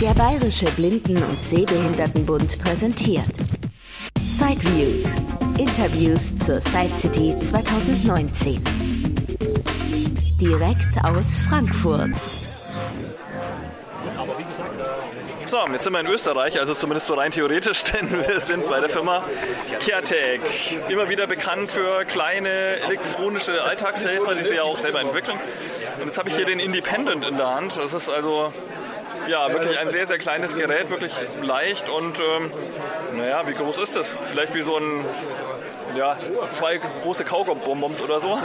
Der Bayerische Blinden- und Sehbehindertenbund präsentiert Sideviews. Interviews zur Side City 2019. Direkt aus Frankfurt. So, jetzt sind wir in Österreich, also zumindest so rein theoretisch, denn wir sind bei der Firma CareTech. Immer wieder bekannt für kleine elektronische Alltagshelfer, die sie ja auch selber entwickeln. Und jetzt habe ich hier den Independent in der Hand. Das ist also ja, wirklich ein sehr, sehr kleines Gerät, wirklich leicht und ähm, naja, wie groß ist das? Vielleicht wie so ein, ja, zwei große Kaugummi-Bonbons oder so.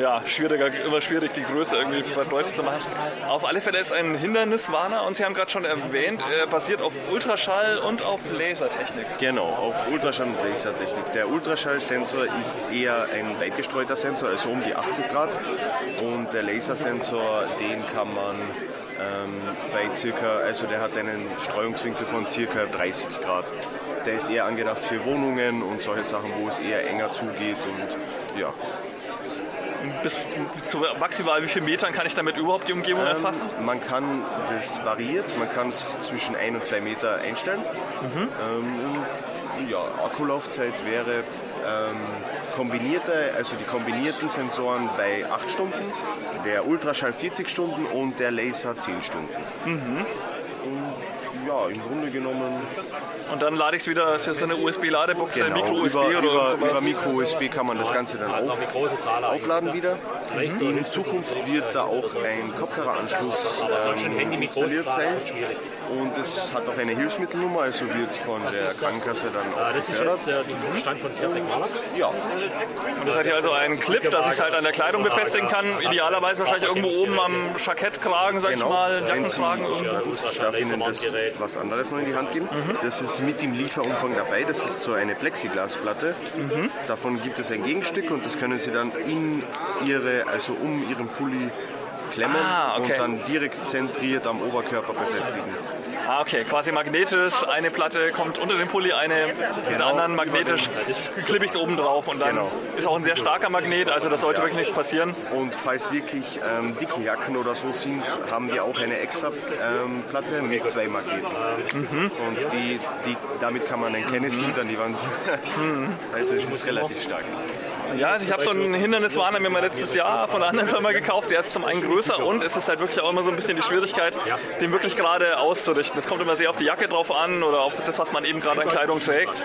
Ja, schwieriger, immer schwierig, die Größe irgendwie deutlich zu machen. Auf alle Fälle ist ein Hinderniswarner und Sie haben gerade schon erwähnt, er basiert auf Ultraschall und auf Lasertechnik. Genau, auf Ultraschall und Lasertechnik. Der Ultraschallsensor ist eher ein weitgestreuter Sensor, also um die 80 Grad. Und der Lasersensor, den kann man ähm, bei circa, also der hat einen Streuungswinkel von circa 30 Grad. Der ist eher angedacht für Wohnungen und solche Sachen, wo es eher enger zugeht und ja. Bis zu maximal wie viele Metern kann ich damit überhaupt die Umgebung ähm, erfassen? Man kann, das variiert, man kann es zwischen 1 und 2 Meter einstellen. Mhm. Ähm, ja, Akkulaufzeit wäre ähm, kombinierte, also die kombinierten Sensoren bei 8 Stunden, der Ultraschall 40 Stunden und der Laser 10 Stunden. Mhm. Und ja, im Grunde genommen. Und dann lade ich es wieder, ist das so eine USB-Ladebox, genau, Micro-USB oder über, über Micro-USB kann man das Ganze dann auf, aufladen wieder. Mhm. In Zukunft wird da auch ein Kopfhöreranschluss ähm, installiert sein. Und es hat auch eine Hilfsmittelnummer, also wird von der Krankenkasse dann auch Das ist jetzt der Stand von Kertek Ja. Und das hat hier also einen Clip, dass ich es halt an der Kleidung befestigen kann. Idealerweise wahrscheinlich irgendwo oben am Jackettkragen, sag genau. ich mal, Jackenkragen. Ich darf Ihnen das was anderes noch in die Hand geben. Mhm. Das ist mit im Lieferumfang dabei. Das ist so eine Plexiglasplatte. Mhm. Davon gibt es ein Gegenstück und das können Sie dann in Ihre, also um Ihren Pulli klemmen ah, okay. und dann direkt zentriert am Oberkörper befestigen. Ah, okay, quasi magnetisch. Eine Platte kommt unter den Pulli, eine genau, anderen magnetisch klippe ich es oben drauf und dann genau. ist auch ein sehr starker Magnet, also da sollte ja. wirklich nichts passieren. Und falls wirklich ähm, dicke Jacken oder so sind, haben wir auch eine extra ähm, Platte mit zwei Magneten. Mhm. Und die, die, damit kann man ein kleines Kind an die Wand. Mhm. also es ist relativ stark. Ja, also ich habe so einen Hinderniswarner mir mal letztes Jahr von einer anderen Firma gekauft. Der ist zum einen größer und es ist halt wirklich auch immer so ein bisschen die Schwierigkeit, den wirklich gerade auszurichten. Es kommt immer sehr auf die Jacke drauf an oder auf das, was man eben gerade an Kleidung trägt.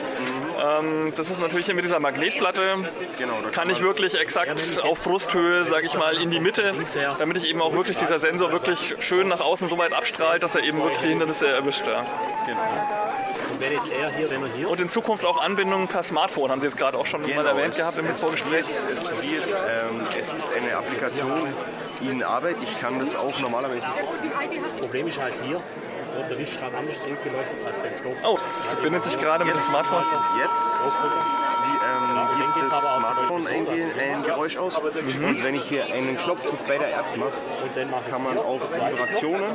Ähm, das ist natürlich hier mit dieser Magnetplatte, genau, kann ich wirklich exakt auf Brusthöhe, sage ich mal, in die Mitte, damit ich eben auch wirklich dieser Sensor wirklich schön nach außen so weit abstrahlt, dass er eben wirklich die Hindernisse erwischt. Ja. Genau. Und in Zukunft auch Anbindungen per Smartphone, haben Sie jetzt gerade auch schon genau, mal erwähnt gehabt im Vorgespräch. Es, wird, ähm, es ist eine Applikation in Arbeit. Ich kann das auch normalerweise. Das Problem ist halt hier, der Lichtstrahl anders geleuchtet als beim Stoff. Oh, das verbindet sich gerade mit dem Smartphone. Jetzt wie, ähm, gibt das Smartphone ein, ein Geräusch aus. Mhm. Und wenn ich hier einen Knopfdruck bei der App mache, kann man auch Vibrationen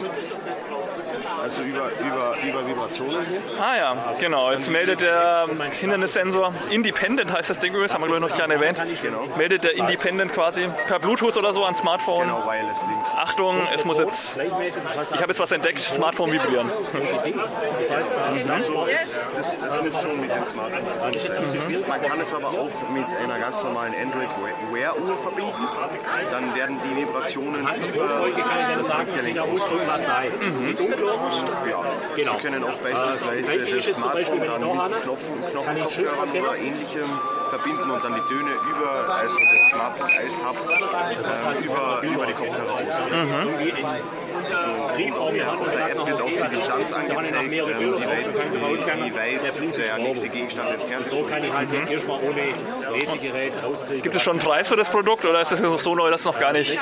also über, über, über Vibrationen hier. Ah ja, genau. Jetzt meldet der Hindernissensor, Independent heißt das Ding übrigens, haben wir glaube ich noch gar nicht erwähnt. Genau. Meldet der Independent quasi per Bluetooth oder so ans Smartphone. Genau, Wireless Link. Achtung, es muss jetzt, ich habe jetzt was entdeckt, Smartphone vibrieren. Das heißt, also das, das muss schon mit dem Smartphone. Mhm. Man kann es aber auch mit einer ganz normalen Android Wear Uhr verbinden. Dann werden die Vibrationen über das Handgelenk ausgehen. Mhm. Ja. Genau. Sie können auch beispielsweise äh, das Smartphone dann mit Knopfen, Knochenkopfhörern oder ähnlichem verbinden und dann die Töne über also das Smartphone als Hub äh, über, über die Kopfhörer aus. Mhm. So, auf der App wird auch die Distanz angezeigt, ähm, wie, weit, wie, wie weit der nächste Gegenstand entfernt ist. So kann ich halt mhm. erstmal ohne Lesegerät rauskriegen. Gibt es schon einen Preis für das Produkt oder ist das noch so neu, dass noch gar nicht?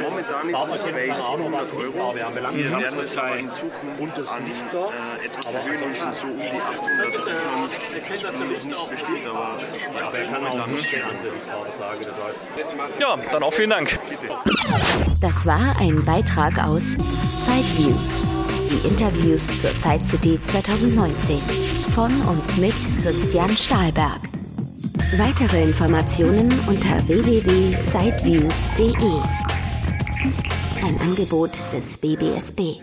Momentan ist es bei 700 Euro. Wir werden es aber in Zukunft an äh, etwas erhöhen müssen, so um die 800. Das ist noch nicht, noch nicht bestimmt, aber ja, wer kann auch nicht andere Lichtfarbe sagen. Das heißt. Ja, dann auch vielen Dank. Das war ein Beitrag aus Sideviews, die Interviews zur Side City 2019 von und mit Christian Stahlberg. Weitere Informationen unter www.sideviews.de. Ein Angebot des BBSB.